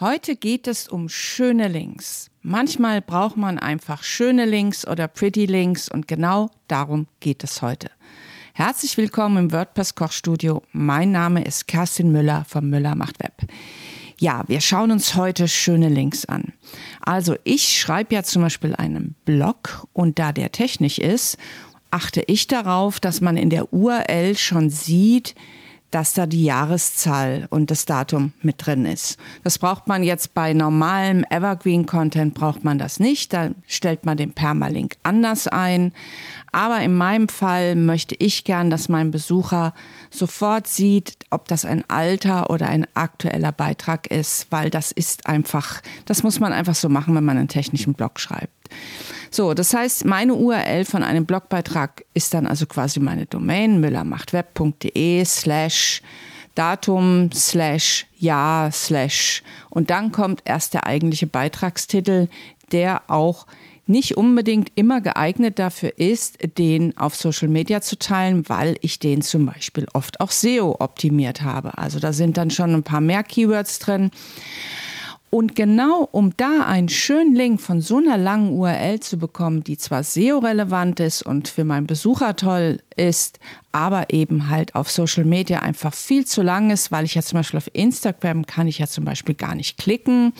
Heute geht es um schöne Links. Manchmal braucht man einfach schöne Links oder pretty Links und genau darum geht es heute. Herzlich willkommen im WordPress Kochstudio. Mein Name ist Kerstin Müller vom Müller macht Web. Ja, wir schauen uns heute schöne Links an. Also ich schreibe ja zum Beispiel einen Blog und da der technisch ist, achte ich darauf, dass man in der URL schon sieht, dass da die Jahreszahl und das Datum mit drin ist. Das braucht man jetzt bei normalem Evergreen-Content, braucht man das nicht. Da stellt man den Permalink anders ein. Aber in meinem Fall möchte ich gern, dass mein Besucher sofort sieht, ob das ein alter oder ein aktueller Beitrag ist, weil das ist einfach, das muss man einfach so machen, wenn man einen technischen Blog schreibt. So, das heißt, meine URL von einem Blogbeitrag ist dann also quasi meine Domain müllermachtweb.de slash Datum slash Jahr slash und dann kommt erst der eigentliche Beitragstitel, der auch nicht unbedingt immer geeignet dafür ist, den auf Social Media zu teilen, weil ich den zum Beispiel oft auch SEO optimiert habe. Also da sind dann schon ein paar mehr Keywords drin. Und genau um da einen schönen Link von so einer langen URL zu bekommen, die zwar SEO-relevant ist und für meinen Besucher toll ist, aber eben halt auf Social Media einfach viel zu lang ist, weil ich ja zum Beispiel auf Instagram kann ich ja zum Beispiel gar nicht klicken.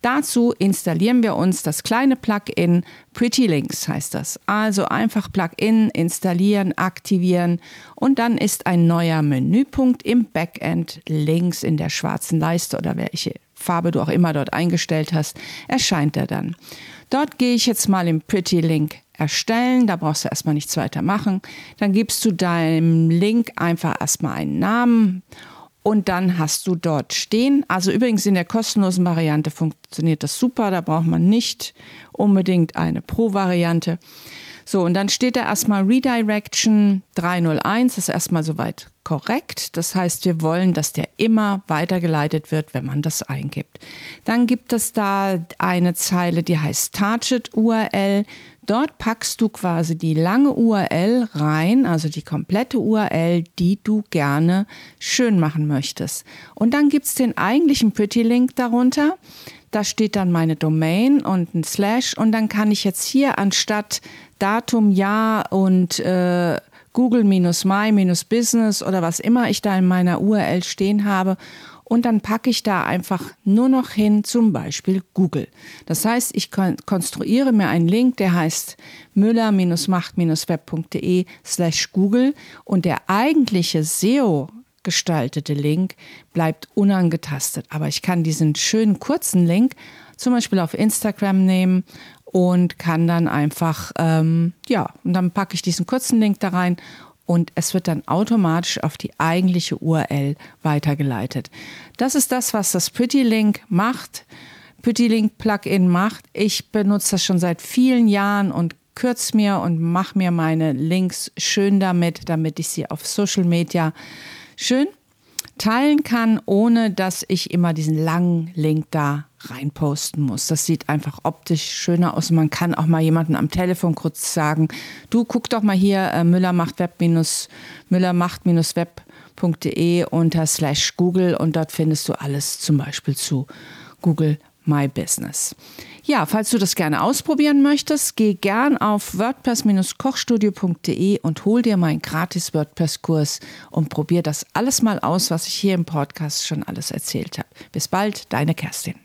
Dazu installieren wir uns das kleine Plugin Pretty Links heißt das. Also einfach Plugin installieren, aktivieren und dann ist ein neuer Menüpunkt im Backend links in der schwarzen Leiste oder welche Farbe du auch immer dort eingestellt hast, erscheint er dann. Dort gehe ich jetzt mal im Pretty Link erstellen. Da brauchst du erstmal nichts weiter machen. Dann gibst du deinem Link einfach erstmal einen Namen und dann hast du dort stehen. Also übrigens in der kostenlosen Variante funktioniert das super. Da braucht man nicht unbedingt eine Pro-Variante. So, und dann steht da erstmal Redirection 301, das ist erstmal soweit korrekt. Das heißt, wir wollen, dass der immer weitergeleitet wird, wenn man das eingibt. Dann gibt es da eine Zeile, die heißt Target URL. Dort packst du quasi die lange URL rein, also die komplette URL, die du gerne schön machen möchtest. Und dann gibt es den eigentlichen Pretty Link darunter. Da steht dann meine Domain und ein Slash und dann kann ich jetzt hier anstatt Datum, Jahr und äh, Google-My-Business oder was immer ich da in meiner URL stehen habe. Und dann packe ich da einfach nur noch hin, zum Beispiel Google. Das heißt, ich konstruiere mir einen Link, der heißt müller-macht-web.de slash Google und der eigentliche SEO gestaltete Link bleibt unangetastet. Aber ich kann diesen schönen kurzen Link zum Beispiel auf Instagram nehmen und kann dann einfach, ähm, ja, und dann packe ich diesen kurzen Link da rein und es wird dann automatisch auf die eigentliche URL weitergeleitet. Das ist das, was das Pretty Link macht. Pretty Link Plugin macht. Ich benutze das schon seit vielen Jahren und kürze mir und mache mir meine Links schön damit, damit ich sie auf Social Media schön teilen kann, ohne dass ich immer diesen langen Link da reinposten muss. Das sieht einfach optisch schöner aus. Man kann auch mal jemanden am Telefon kurz sagen, du guck doch mal hier äh, Müller macht Web Müller macht Web.de unter slash Google und dort findest du alles zum Beispiel zu Google My Business. Ja, falls du das gerne ausprobieren möchtest, geh gern auf wordpress-kochstudio.de und hol dir meinen gratis WordPress-Kurs und probier das alles mal aus, was ich hier im Podcast schon alles erzählt habe. Bis bald, deine Kerstin.